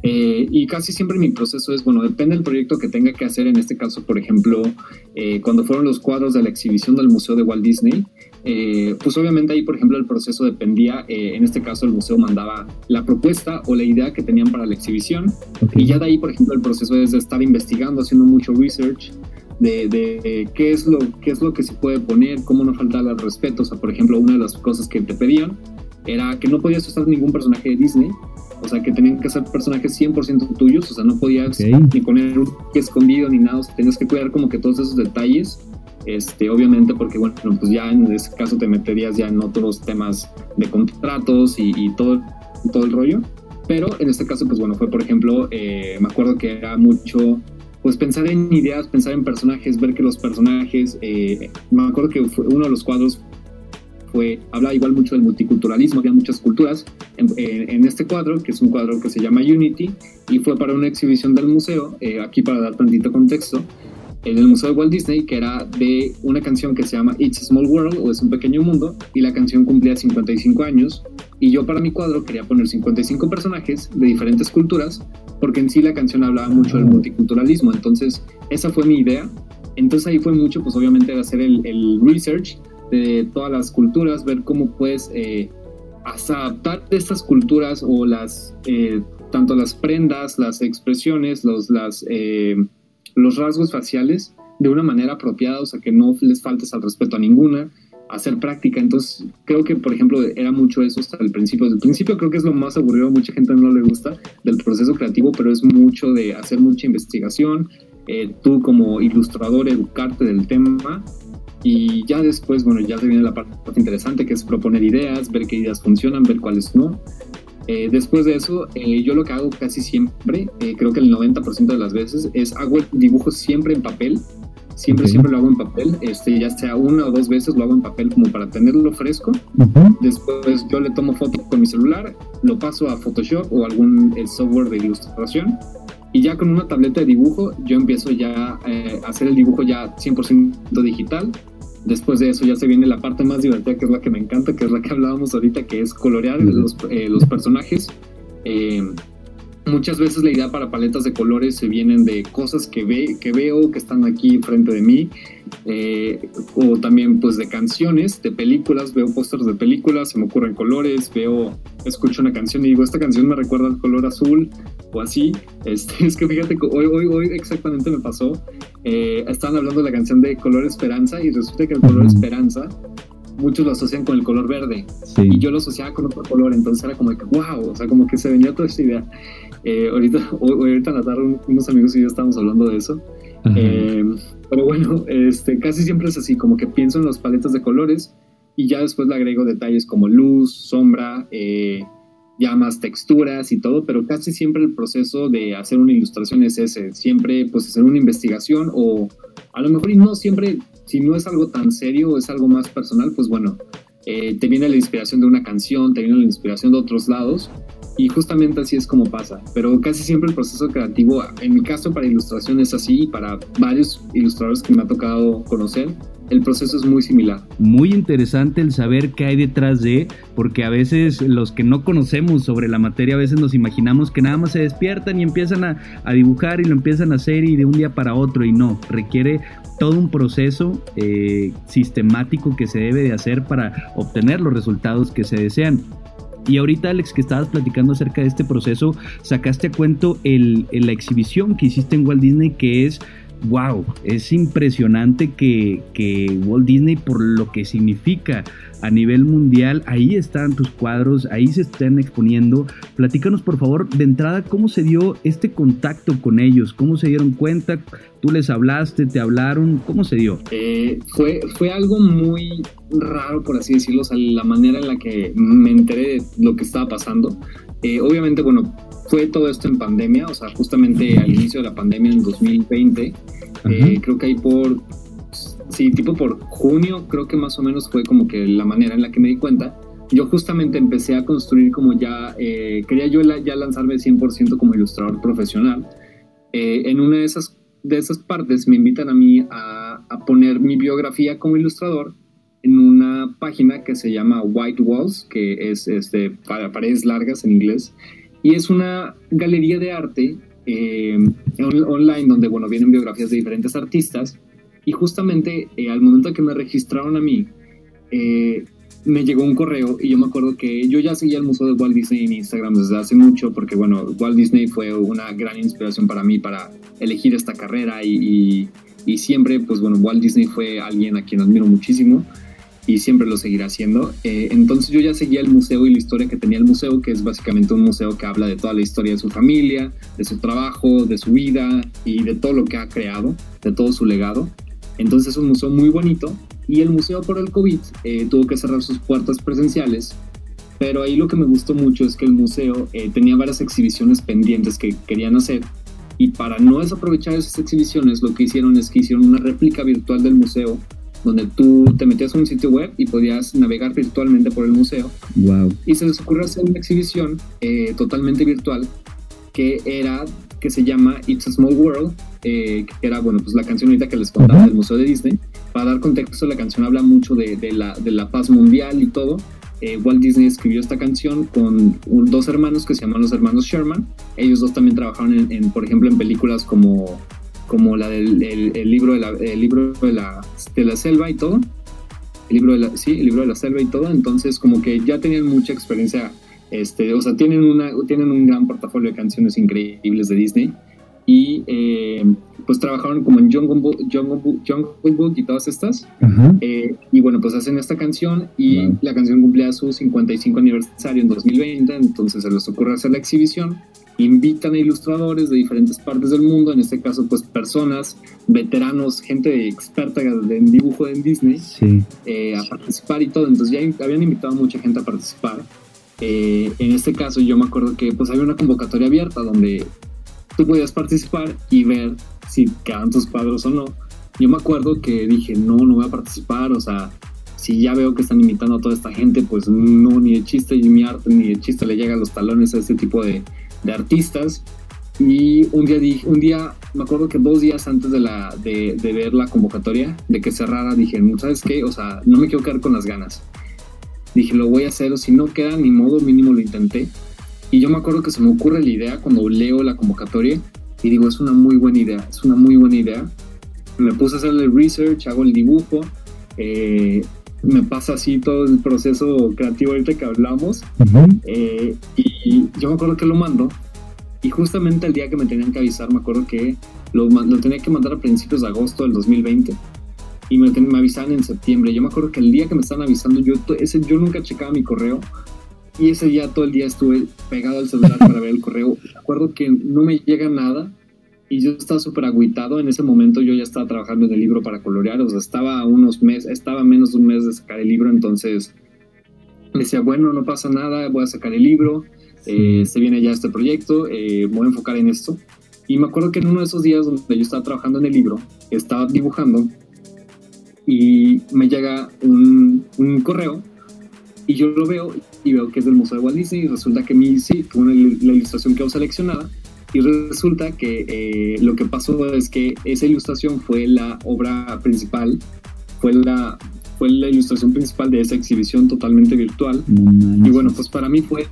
Eh, y casi siempre mi proceso es, bueno, depende del proyecto que tenga que hacer. En este caso, por ejemplo, eh, cuando fueron los cuadros de la exhibición del Museo de Walt Disney, eh, pues obviamente ahí, por ejemplo, el proceso dependía, en este caso el museo mandaba la propuesta o la idea que tenían para la exhibición. Y ya de ahí, por ejemplo, el proceso es de estar investigando, haciendo mucho research. De, de, qué, es lo, qué es lo que se puede poner, cómo no faltar al respeto. O sea, por ejemplo, una de las cosas que te pedían era que no podías usar ningún personaje de Disney o sea, que tenían que ser personajes 100% tuyos, o sea, no podías ni poner un escondido ni nada, o sea, tenías que cuidar como que todos esos detalles, este, obviamente porque, bueno, pues ya en ese caso te meterías ya en otros temas de contratos y, todo, todo el rollo, pero en este caso, pues bueno, fue por ejemplo, eh, me acuerdo que era mucho pues pensar en ideas, pensar en personajes, ver que los personajes, eh, me acuerdo que fue uno de los cuadros fue, habla igual mucho del multiculturalismo, había muchas culturas en, este cuadro, que es un cuadro que se llama Unity, y fue para una exhibición del museo, eh, aquí para dar tantito contexto, en el Museo de Walt Disney, que era de una canción que se llama It's a Small World o Es un Pequeño Mundo, y la canción cumplía 55 años, y yo para mi cuadro quería poner 55 personajes de diferentes culturas, porque en sí la canción hablaba mucho del multiculturalismo, entonces esa fue mi idea. Entonces ahí fue mucho, pues obviamente, de hacer el research de todas las culturas, ver cómo puedes eh, adaptar estas culturas o las, eh, tanto las prendas, las expresiones, los, las, eh, los rasgos faciales de una manera apropiada, o sea, que no les faltes al respeto a ninguna, hacer práctica. Entonces, creo que, por ejemplo, era mucho eso hasta el principio. Desde el principio creo que es lo más aburrido, mucha gente no le gusta del proceso creativo, pero es mucho de hacer mucha investigación, tú como ilustrador educarte del tema y ya después, bueno, ya se viene la parte interesante que es proponer ideas, ver qué ideas funcionan, ver cuáles no. Eh, después de eso, eh, yo lo que hago casi siempre, eh, creo que el 90% de las veces, es hago el dibujo siempre en papel. Siempre, siempre lo hago en papel. Este, ya sea una o dos veces lo hago en papel como para tenerlo fresco. Después yo le tomo foto con mi celular, lo paso a Photoshop o algún software de ilustración y ya con una tableta de dibujo yo empiezo ya eh, a hacer el dibujo ya 100% digital. Después de eso ya se viene la parte más divertida, que es la que me encanta, que es la que hablábamos ahorita, que es colorear los, eh, los personajes. Eh, muchas veces la idea para paletas de colores se vienen de cosas que, ve, que veo, que están aquí frente de mí, o también pues de canciones, de películas, veo pósters de películas, se me ocurren colores, veo, escucho una canción y digo, esta canción me recuerda al color azul, o así. Este, [laughs] es que fíjate hoy, hoy, hoy exactamente me pasó. Eh, estaban hablando de la canción de Color Esperanza y resulta que el color Esperanza muchos lo asocian con el color verde y yo lo asociaba con otro color, entonces era como que wow, o sea, como que se venía toda esta idea. Eh, ahorita, [laughs] hoy, ahorita en la tarde unos amigos y yo estábamos hablando de eso. Eh, pero bueno, [laughs] este, casi siempre es así, como que pienso en las paletas de colores, y ya después le agrego detalles como luz, sombra, eh, llamas, texturas y todo, pero casi siempre el proceso de hacer una ilustración es ese, siempre pues hacer una investigación o a lo mejor y no siempre, si no es algo tan serio o es algo más personal, pues bueno, eh, te viene la inspiración de una canción, te viene la inspiración de otros lados y justamente así es como pasa, pero casi siempre el proceso creativo, en mi caso para ilustración es así y para varios ilustradores que me ha tocado conocer, el proceso es muy similar. Muy interesante el saber qué hay detrás de, porque a veces los que no conocemos sobre la materia, a veces nos imaginamos que nada más se despiertan y empiezan a, dibujar y lo empiezan a hacer y de un día para otro y no, requiere todo un proceso eh, sistemático que se debe de hacer para obtener los resultados que se desean. Y ahorita, Alex, que estabas platicando acerca de este proceso, sacaste a cuento el, la exhibición que hiciste en Walt Disney, que es wow, es impresionante que, que, Walt Disney, por lo que significa a nivel mundial, ahí están tus cuadros, ahí se están exponiendo. Platícanos, por favor, de entrada, cómo se dio este contacto con ellos, cómo se dieron cuenta, tú les hablaste, te hablaron, ¿cómo se dio? Eh, fue, fue algo muy raro, por así decirlo, o la manera en la que me enteré de lo que estaba pasando. Eh, obviamente, bueno, fue todo esto en pandemia, o sea, justamente al inicio de la pandemia en 2020, eh, creo que ahí por, sí, tipo por junio, creo que más o menos fue como que la manera en la que me di cuenta. Yo justamente empecé a construir como ya, eh, quería yo ya lanzarme 100% como ilustrador profesional. Eh, en una de esas, de esas partes me invitan a mí a, a poner mi biografía como ilustrador en una página que se llama White Walls, que es este, para paredes largas en inglés, y es una galería de arte eh, online donde, bueno, vienen biografías de diferentes artistas. Y justamente eh, al momento que me registraron a mí, eh, me llegó un correo y yo me acuerdo que yo ya seguía el Museo de Walt Disney en Instagram desde hace mucho porque, bueno, Walt Disney fue una gran inspiración para mí para elegir esta carrera y, y siempre, pues bueno, Walt Disney fue alguien a quien admiro muchísimo y siempre lo seguirá haciendo. Eh, entonces yo ya seguía el museo y la historia que tenía el museo, que es básicamente un museo que habla de toda la historia de su familia, de su trabajo, de su vida y de todo lo que ha creado, de todo su legado. Entonces es un museo muy bonito y el museo por el COVID eh, tuvo que cerrar sus puertas presenciales, pero ahí lo que me gustó mucho es que el museo eh, tenía varias exhibiciones pendientes que querían hacer y para no desaprovechar esas exhibiciones lo que hicieron es que hicieron una réplica virtual del museo donde tú te metías a un sitio web y podías navegar virtualmente por el museo. Wow. Y se les ocurrió hacer una exhibición eh, totalmente virtual que era que se llama It's a Small World, eh, que era bueno pues la canción ahorita que les contaba del Museo de Disney. Para dar contexto, la canción habla mucho de, de, la, de la, paz mundial y todo. Eh, Walt Disney escribió esta canción con dos hermanos que se llaman los hermanos Sherman. Ellos dos también trabajaron en, en por ejemplo, en películas como como la del el, libro, de la, libro de la, de la selva y todo. El libro de la, sí, el libro de la selva y todo. Entonces, como que ya tenían mucha experiencia, este, o sea, tienen, una, tienen un gran portafolio de canciones increíbles de Disney. Y eh, pues trabajaron como en Jungle Book, Jungle Book, y todas estas. Eh, y bueno, pues hacen esta canción y la canción cumplía su 55 aniversario en 2020. Entonces se les ocurre hacer la exhibición invitan a ilustradores de diferentes partes del mundo, en este caso pues personas, veteranos, gente experta en dibujo en Disney, eh, a participar y todo. Entonces ya habían invitado a mucha gente a participar. Eh, en este caso yo me acuerdo que pues había una convocatoria abierta donde tú podías participar y ver si quedan tus cuadros o no. Yo me acuerdo que dije, no, no voy a participar, o sea, si ya veo que están invitando a toda esta gente, pues no, ni de chiste y mi arte, ni de chiste le llega a los talones a este tipo de, de artistas. Y un día, dije, un día, me acuerdo que dos días antes de, la, de, ver la convocatoria, de que cerrara, dije, ¿sabes qué? O sea, no me quiero quedar con las ganas. Dije, lo voy a hacer, o si no queda, ni modo, mínimo lo intenté. Y yo me acuerdo que se me ocurre la idea cuando leo la convocatoria y digo, es una muy buena idea, es una muy buena idea. Me puse a hacer el research, hago el dibujo, eh, me pasa así todo el proceso creativo ahorita que hablamos. Eh, y yo me acuerdo que lo mando. Y justamente el día que me tenían que avisar, me acuerdo que lo, lo tenía que mandar a principios de agosto del 2020. Y me, me avisaban en septiembre. Yo me acuerdo que el día que me estaban avisando, yo, ese, yo nunca checaba mi correo. Y ese día todo el día estuve pegado al celular para ver el correo. Me acuerdo que no me llega nada. y yo estaba súper agüitado. En ese momento yo ya estaba trabajando en el libro para colorear, o sea, estaba unos meses, estaba menos de un mes de sacar el libro, entonces me decía, bueno, no pasa nada, voy a sacar el libro, eh, se viene ya este proyecto, eh, voy a enfocar en esto. Y me acuerdo que en uno de esos días donde yo estaba trabajando en el libro, estaba dibujando y me llega un, un correo y yo lo veo y veo que es del Museo de Walt Disney y resulta que mi sí, fue una, la ilustración quedó seleccionada y resulta que eh, lo que pasó es que esa ilustración fue la obra principal, fue la, fue la ilustración principal de esa exhibición totalmente virtual. y bueno, pues para mí fue,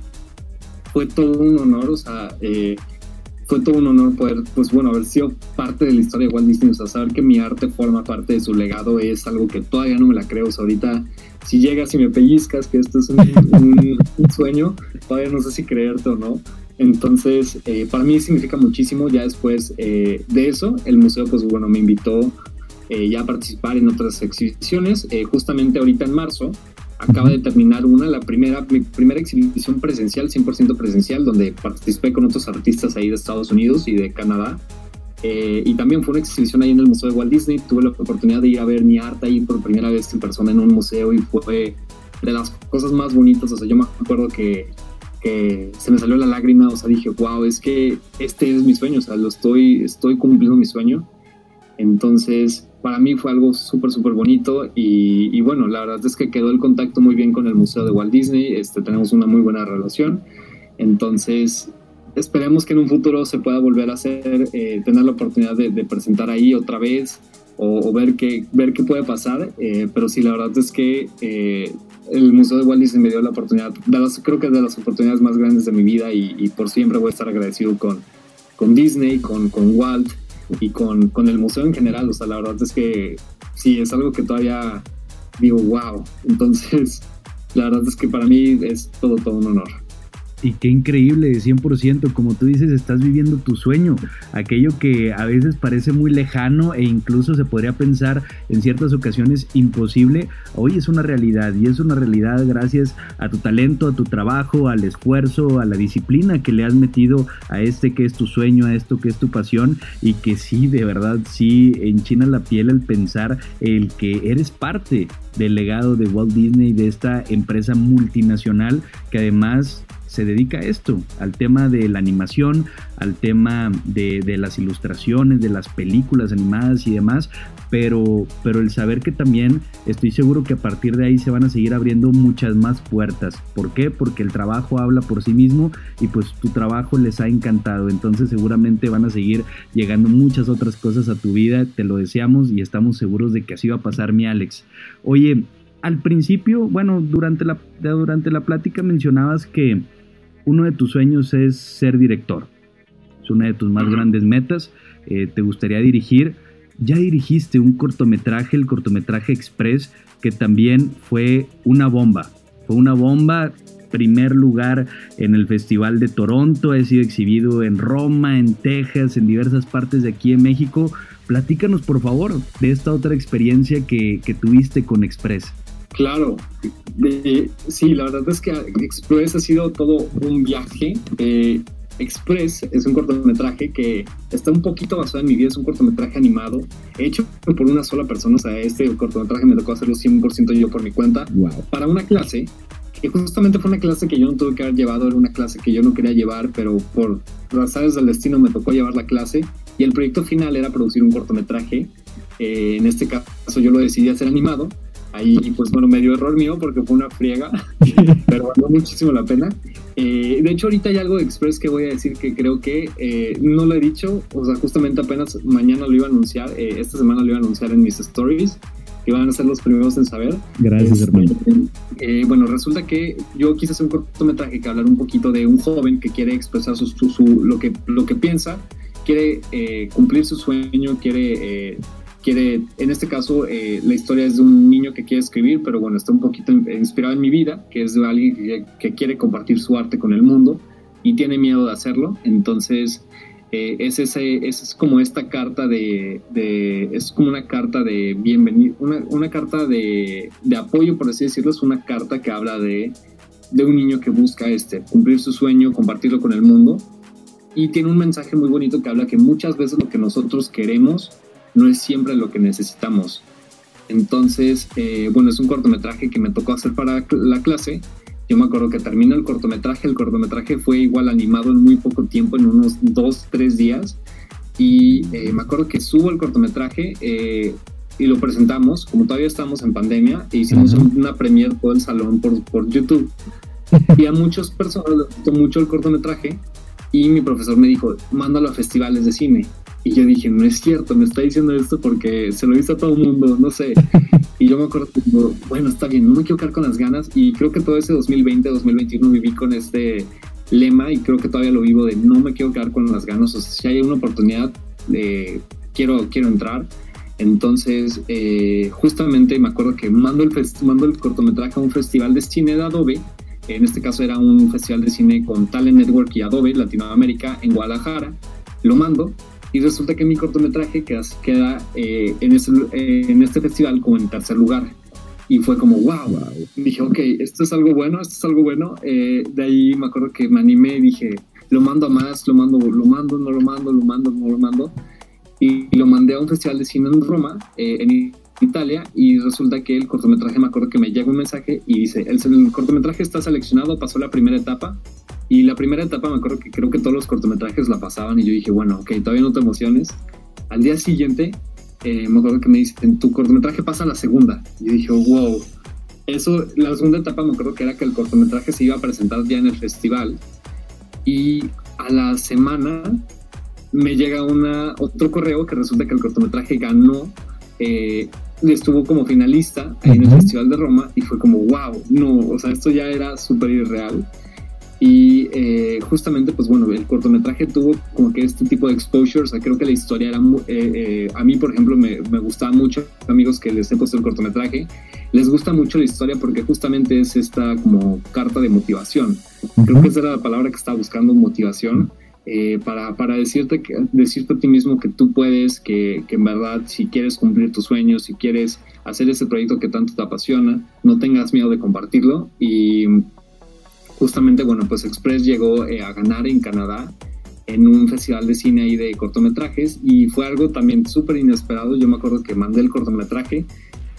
fue todo un honor, o sea, eh, fue todo un honor poder, pues bueno, haber sido parte de la historia de Walt Disney, o sea, saber que mi arte forma parte de su legado es algo que todavía no me la creo, o sea, ahorita si llegas y me pellizcas que esto es [laughs] un, un sueño, todavía no sé si creerte o no, entonces, eh, para mí significa muchísimo. Ya después eh, de eso, el museo, pues bueno, me invitó eh, ya a participar en otras exhibiciones. justamente ahorita en marzo, acaba de terminar una, la primera, mi primera exhibición presencial, 100% presencial, donde participé con otros artistas ahí de Estados Unidos y de Canadá. Y también fue una exhibición ahí en el Museo de Walt Disney. Tuve la oportunidad de ir a ver mi arte ahí por primera vez en persona en un museo y fue de las cosas más bonitas. O sea, yo me acuerdo que que se me salió la lágrima, o sea, dije, wow, es que este es mi sueño, o sea, lo estoy, estoy cumpliendo mi sueño. Entonces, para mí fue algo súper, súper bonito y, y, bueno, la verdad es que quedó el contacto muy bien con el Museo de Walt Disney, este, tenemos una muy buena relación. Entonces, esperemos que en un futuro se pueda volver a hacer, eh, tener la oportunidad de, presentar ahí otra vez o, ver, qué, ver qué puede pasar. Eh, pero sí, la verdad es que eh, el Museo de Walt Disney me dio la oportunidad, creo que es de las oportunidades más grandes de mi vida y, por siempre voy a estar agradecido con, con Disney, con, con Walt y con, con el museo en general. O sea, la verdad es que sí, es algo que todavía digo, wow. Entonces, [laughs] la verdad es que para mí es todo, todo un honor. Y qué increíble, 100%, como tú dices, estás viviendo tu sueño, aquello que a veces parece muy lejano e incluso se podría pensar en ciertas ocasiones imposible, hoy es una realidad y es una realidad gracias a tu talento, a tu trabajo, al esfuerzo, a la disciplina que le has metido a este que es tu sueño, a esto que es tu pasión y que sí, de verdad, sí enchina la piel el pensar el que eres parte del legado de Walt Disney, de esta empresa multinacional que además se dedica a esto, al tema de la animación, al tema de, las ilustraciones, de las películas animadas y demás, pero, pero el saber que también estoy seguro que a partir de ahí se van a seguir abriendo muchas más puertas. ¿Por qué? Porque el trabajo habla por sí mismo y pues tu trabajo les ha encantado, entonces seguramente van a seguir llegando muchas otras cosas a tu vida, te lo deseamos y estamos seguros de que así va a pasar mi Alex. Oye, al principio, bueno, durante la, durante la plática mencionabas que uno de tus sueños es ser director. Es una de tus más grandes metas. Eh, te gustaría dirigir. Ya dirigiste un cortometraje, el cortometraje Express, que también fue una bomba. Fue una bomba, primer lugar en el Festival de Toronto, ha sido exhibido en Roma, en Texas, en diversas partes de aquí en México. Platícanos por favor de esta otra experiencia que, que tuviste con Express. Claro, sí, la verdad es que Express ha sido todo un viaje. Express es un cortometraje que está un poquito basado en mi vida, es un cortometraje animado, hecho por una sola persona, o sea, este cortometraje me tocó hacerlo 100% yo por mi cuenta, para una clase, que justamente fue una clase que yo no tuve que haber llevado, era una clase que yo no quería llevar, pero por razones del destino me tocó llevar la clase, y el proyecto final era producir un cortometraje, eh, en este caso yo lo decidí hacer animado, Ahí, pues bueno, medio error mío porque fue una friega, [laughs] pero valió muchísimo la pena. Eh, de hecho, ahorita hay algo de Express que voy a decir que creo que eh, no lo he dicho, o sea, justamente apenas mañana lo iba a anunciar, eh, esta semana lo iba a anunciar en mis stories, que van a ser los primeros en saber. Gracias, este, hermano. bueno, resulta que yo quise hacer un cortometraje que hablar un poquito de un joven que quiere expresar su, su, lo, que, lo que piensa, quiere cumplir su sueño, quiere quiere, en este caso, eh, la historia es de un niño que quiere escribir, pero bueno, está un poquito inspirado en mi vida, que es de alguien que, quiere compartir su arte con el mundo y tiene miedo de hacerlo. Entonces, eh, es, ese, es como esta carta de, es como una carta de bienvenido, una, una carta de, de, apoyo, por así decirlo, es una carta que habla de, de un niño que busca este, cumplir su sueño, compartirlo con el mundo y tiene un mensaje muy bonito que habla que muchas veces lo que nosotros queremos no es siempre lo que necesitamos. Entonces, eh, bueno, es un cortometraje que me tocó hacer para la clase. Yo me acuerdo que terminó el cortometraje. El cortometraje fue igual animado en muy poco tiempo, en unos dos, tres días. Y eh, me acuerdo que subo el cortometraje eh, y lo presentamos, como todavía estamos en pandemia, e hicimos una premiere todo el salón por, por YouTube. Y a muchas personas les gustó mucho el cortometraje y mi profesor me dijo, mándalo a festivales de cine. Y yo dije, no es cierto, me está diciendo esto porque se lo hizo a todo el mundo, no sé. [laughs] Y yo me acuerdo, bueno, está bien, no me quiero quedar con las ganas. Y creo que todo ese 2020, 2021 viví con este lema y creo que todavía lo vivo de no me quiero quedar con las ganas. O sea, si hay una oportunidad, eh, quiero, quiero entrar. Entonces, eh, justamente me acuerdo que mando el, mando el cortometraje a un festival de cine de Adobe en este caso era un festival de cine con Talent Network y Adobe Latinoamérica en Guadalajara. Lo mando y resulta que mi cortometraje queda, eh, en, en este festival como en tercer lugar. Y fue como, wow, Dije, ok, esto es algo bueno, esto es algo bueno. Eh, de ahí me acuerdo que me animé y dije, lo mando a más, lo mando, lo mando, no lo mando, lo mando, no lo mando. Y, lo mandé a un festival de cine en Roma, eh, en Italia y resulta que el cortometraje, me acuerdo que me llega un mensaje y dice, el, cortometraje está seleccionado, pasó la primera etapa y la primera etapa me acuerdo que creo que todos los cortometrajes la pasaban y yo dije, bueno, ok, todavía no te emociones. Al día siguiente eh, me acuerdo que me dicen, tu cortometraje pasa a la segunda. Y yo dije, wow. Eso, la segunda etapa me acuerdo que era que el cortometraje se iba a presentar ya en el festival y a la semana me llega una, otro correo que resulta que el cortometraje ganó eh, estuvo como finalista en el Festival de Roma y fue como, wow, no, o sea, esto ya era súper irreal. Y eh, justamente, pues bueno, el cortometraje tuvo como que este tipo de exposure, o sea, creo que la historia era, eh, eh, a mí por ejemplo me, me, gustaba mucho, amigos que les he puesto el cortometraje, les gusta mucho la historia porque justamente es esta como carta de motivación. Creo que esa era la palabra que estaba buscando, motivación. Eh, para, para, decirte, que, decirte a ti mismo que tú puedes, que, que, en verdad si quieres cumplir tus sueños, si quieres hacer ese proyecto que tanto te apasiona, no tengas miedo de compartirlo. Y justamente, bueno, pues Express llegó eh, a ganar en Canadá en un festival de cine ahí de cortometrajes y fue algo también súper inesperado. Yo me acuerdo que mandé el cortometraje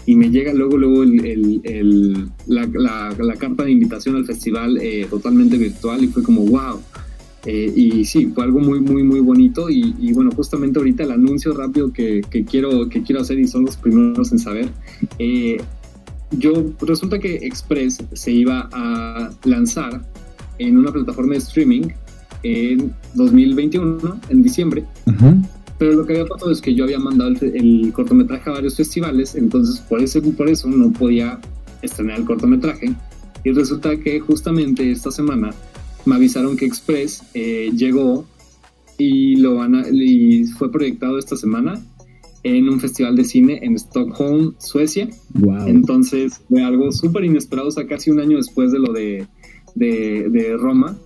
y me llega luego, luego el, la, carta de invitación al festival eh, totalmente virtual y fue como, wow eh, y sí, fue algo muy, muy, muy bonito. Y, bueno, justamente ahorita el anuncio rápido que, quiero, que quiero hacer y son los primeros en saber. Yo, resulta que Express se iba a lanzar en una plataforma de streaming en 2021, en diciembre. Pero lo que había pasado es que yo había mandado el, cortometraje a varios festivales, entonces por eso, por eso no podía estrenar el cortometraje. Y resulta que justamente esta semana me avisaron que Express eh, llegó y lo van a, y fue proyectado esta semana en un festival de cine en Stockholm, Suecia. Entonces fue algo súper inesperado, o sea, casi un año después de lo de, de, Roma.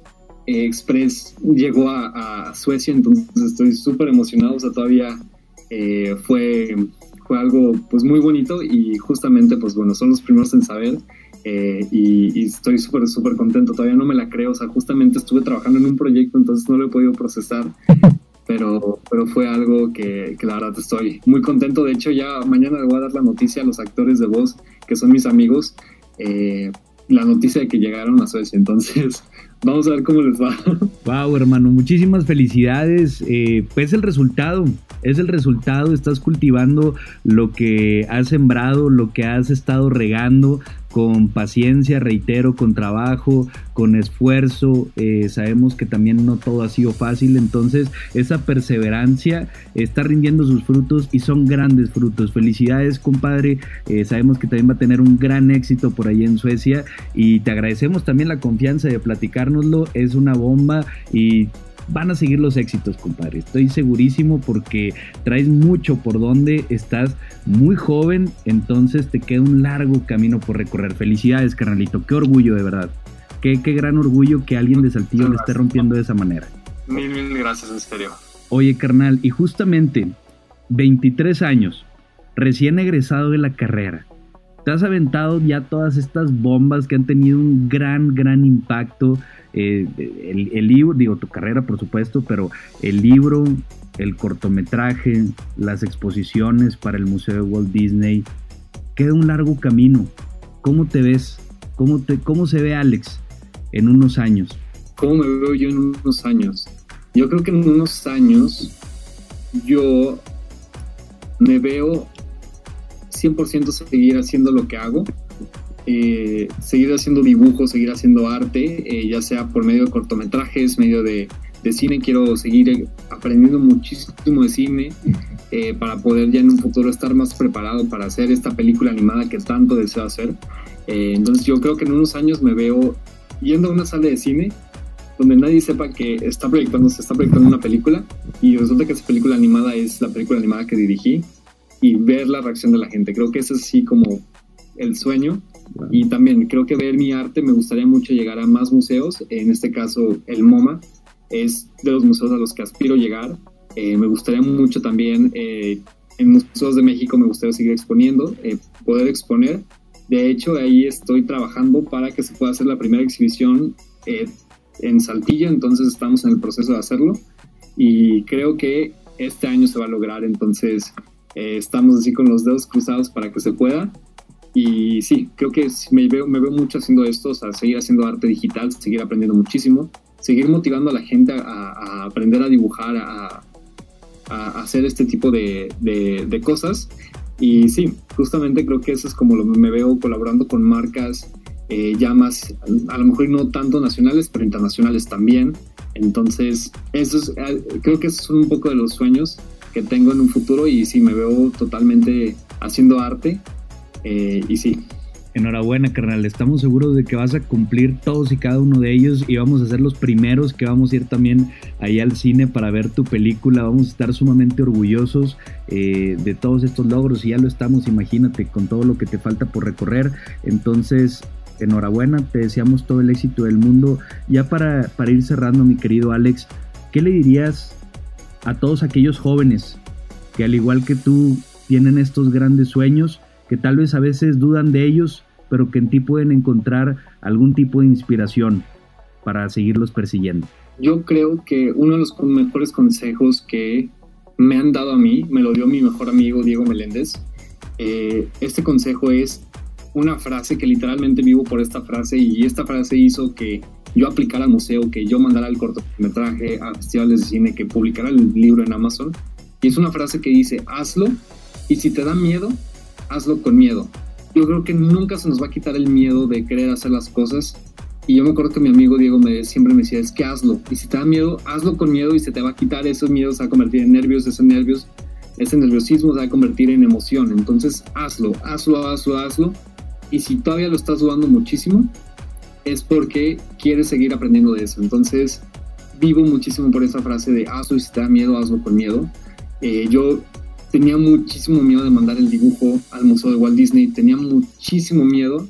Eh, Express llegó a, Suecia, entonces estoy súper emocionado, o sea, todavía eh, fue, fue algo pues muy bonito y justamente pues bueno, son los primeros en saber eh, y, estoy súper, súper contento. Todavía no me la creo. O sea, justamente estuve trabajando en un proyecto, entonces no lo he podido procesar. [laughs] Pero, pero fue algo que, que la verdad estoy muy contento. De hecho, ya mañana le voy a dar la noticia a los actores de voz, que son mis amigos, eh, la noticia de que llegaron a Suecia. Entonces, [laughs] vamos a ver cómo les va. Wow, hermano, muchísimas felicidades. Eh, pues el resultado, es el resultado. Estás cultivando lo que has sembrado, lo que has estado regando con paciencia, reitero, con trabajo, con esfuerzo. Eh, sabemos que también no todo ha sido fácil, entonces esa perseverancia está rindiendo sus frutos y son grandes frutos. Felicidades, compadre. Eh, sabemos que también va a tener un gran éxito por ahí en Suecia y te agradecemos también la confianza de platicárnoslo. Es una bomba y van a seguir los éxitos, compadre. Estoy segurísimo porque traes mucho por donde estás muy joven, entonces te queda un largo camino por recorrer. Felicidades, carnalito. Qué orgullo, de verdad. Qué, qué gran orgullo que alguien de Saltillo le esté rompiendo de esa manera. Mil, mil gracias, en serio. Oye, carnal, y justamente 23 años, recién egresado de la carrera, te has aventado ya todas estas bombas que han tenido un gran, gran impacto. Eh, el, libro, digo, tu carrera por supuesto, pero el libro, el cortometraje, las exposiciones para el Museo de Walt Disney, queda un largo camino. ¿Cómo te ves? ¿Cómo, te, cómo se ve Alex en unos años? ¿Cómo me veo yo en unos años? Yo creo que en unos años yo me veo 100% seguir haciendo lo que hago, eh, seguir haciendo dibujos, seguir haciendo arte, eh, ya sea por medio de cortometrajes, medio de, cine. Quiero seguir aprendiendo muchísimo de cine eh, para poder ya en un futuro estar más preparado para hacer esta película animada que tanto deseo hacer. entonces yo creo que en unos años me veo yendo a una sala de cine donde nadie sepa que está proyectando, se está proyectando una película y resulta que esa película animada es la película animada que dirigí y ver la reacción de la gente. Creo que ese es así como el sueño. Y también creo que ver mi arte me gustaría mucho llegar a más museos. En este caso, el MoMA es de los museos a los que aspiro llegar. Eh, me gustaría mucho también eh, en museos de México, me gustaría seguir exponiendo, eh, poder exponer. De hecho, ahí estoy trabajando para que se pueda hacer la primera exhibición en Saltillo, entonces estamos en el proceso de hacerlo y creo que este año se va a lograr. Entonces, eh, estamos así con los dedos cruzados para que se pueda. Y sí, creo que me veo, me veo mucho haciendo esto, o sea, seguir haciendo arte digital, seguir aprendiendo muchísimo, seguir motivando a la gente a, aprender a dibujar, a, a, hacer este tipo de, de, cosas. Y sí, justamente creo que eso es como lo, me veo colaborando con marcas eh, ya más, a lo mejor no tanto nacionales, pero internacionales también. Entonces, eso es, eh, creo que esos son un poco de los sueños que tengo en un futuro y sí, me veo totalmente haciendo arte eh, y sí. Enhorabuena, carnal. Estamos seguros de que vas a cumplir todos y cada uno de ellos y vamos a ser los primeros que vamos a ir también ahí al cine para ver tu película. Vamos a estar sumamente orgullosos eh, de todos estos logros y ya lo estamos, imagínate, con todo lo que te falta por recorrer. Entonces, enhorabuena, te deseamos todo el éxito del mundo. Ya para, para ir cerrando, mi querido Alex, ¿qué le dirías a todos aquellos jóvenes que al igual que tú tienen estos grandes sueños, que tal vez a veces dudan de ellos, pero que en ti pueden encontrar algún tipo de inspiración para seguirlos persiguiendo? Yo creo que uno de los mejores consejos que me han dado a mí, me lo dio mi mejor amigo Diego Meléndez. Eh, este consejo es una frase que literalmente vivo por esta frase y esta frase hizo que yo aplicara al museo, que yo mandara el cortometraje a festivales de cine, que publicara el libro en Amazon. Y es una frase que dice, hazlo y si te da miedo, hazlo con miedo. Yo creo que nunca se nos va a quitar el miedo de querer hacer las cosas. Y yo me acuerdo que mi amigo Diego me, siempre me decía, es que hazlo. Y si te da miedo, hazlo con miedo y se te va a quitar esos miedos, se va a convertir en nervios, esos nervios, ese nerviosismo se va a convertir en emoción. Entonces hazlo, hazlo, hazlo, hazlo. Y si todavía lo estás dudando muchísimo, es porque quieres seguir aprendiendo de eso. Entonces, vivo muchísimo por esa frase de hazlo y si te da miedo, hazlo con miedo. Eh, yo tenía muchísimo miedo de mandar el dibujo al Museo de Walt Disney, tenía muchísimo miedo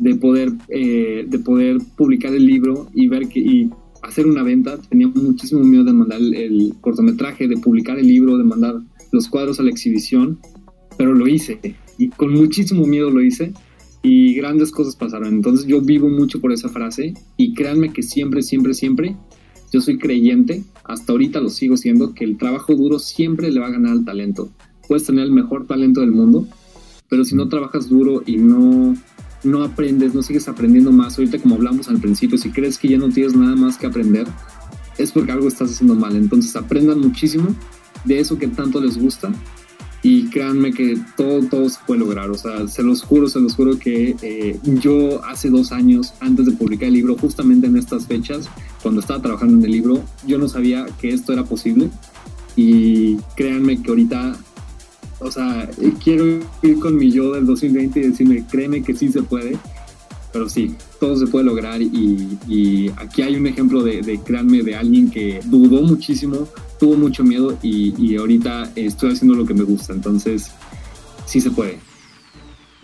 de poder, eh, de poder publicar el libro y ver que, y hacer una venta, tenía muchísimo miedo de mandar el cortometraje, de publicar el libro, de mandar los cuadros a la exhibición, pero lo hice y con muchísimo miedo lo hice y grandes cosas pasaron. Entonces yo vivo mucho por esa frase y créanme que siempre, siempre, siempre yo soy creyente, hasta ahorita lo sigo siendo, que el trabajo duro siempre le va a ganar al talento. Puedes tener el mejor talento del mundo, pero si no trabajas duro y no, no aprendes, no sigues aprendiendo más, ahorita como hablamos al principio, si crees que ya no tienes nada más que aprender, es porque algo estás haciendo mal. Entonces aprendan muchísimo de eso que tanto les gusta y créanme que todo, todo se puede lograr. O sea, se los juro, se los juro que eh, yo hace dos años, antes de publicar el libro, justamente en estas fechas, cuando estaba trabajando en el libro, yo no sabía que esto era posible. Y créanme que ahorita, o sea, quiero ir con mi yo del 2020 y decirme, créeme que sí se puede. Pero sí, todo se puede lograr y, aquí hay un ejemplo de, créanme, de alguien que dudó muchísimo, tuvo mucho miedo y, ahorita estoy haciendo lo que me gusta, entonces sí se puede.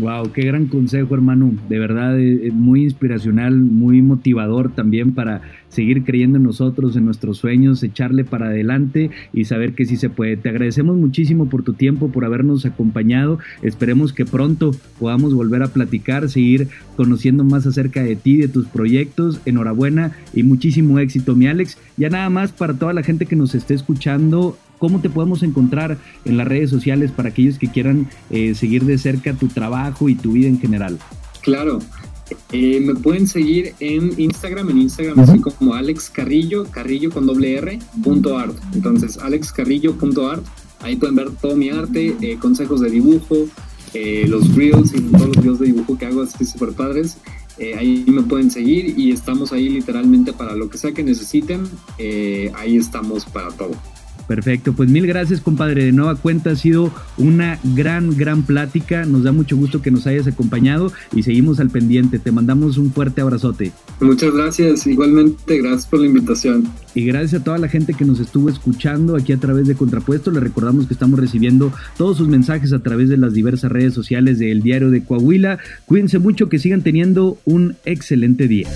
Wow, qué gran consejo, hermano. De verdad, eh, eh, muy inspiracional, muy motivador también para seguir creyendo en nosotros, en nuestros sueños, echarle para adelante y saber que sí se puede. Te agradecemos muchísimo por tu tiempo, por habernos acompañado. Esperemos que pronto podamos volver a platicar, seguir conociendo más acerca de ti, de tus proyectos. Enhorabuena y muchísimo éxito, mi Alex. Ya nada más para toda la gente que nos esté escuchando, ¿Cómo te podemos encontrar en las redes sociales para aquellos que quieran eh, seguir de cerca tu trabajo y tu vida en general? Claro, eh, me pueden seguir en Instagram, en Instagram así como Alex Carrillo, Carrillo con doble R, punto art. Entonces, alexcarrillo.art, ahí pueden ver todo mi arte, eh, consejos de dibujo, los reels y todos los videos de dibujo que hago así súper padres. ahí me pueden seguir y estamos ahí literalmente para lo que sea que necesiten, ahí estamos para todo. Perfecto, pues mil gracias compadre, de nueva cuenta ha sido una gran, gran plática, nos da mucho gusto que nos hayas acompañado y seguimos al pendiente, te mandamos un fuerte abrazote. Muchas gracias, igualmente gracias por la invitación. Y gracias a toda la gente que nos estuvo escuchando aquí a través de Contrapuesto, le recordamos que estamos recibiendo todos sus mensajes a través de las diversas redes sociales del Diario de Coahuila, cuídense mucho, que sigan teniendo un excelente día.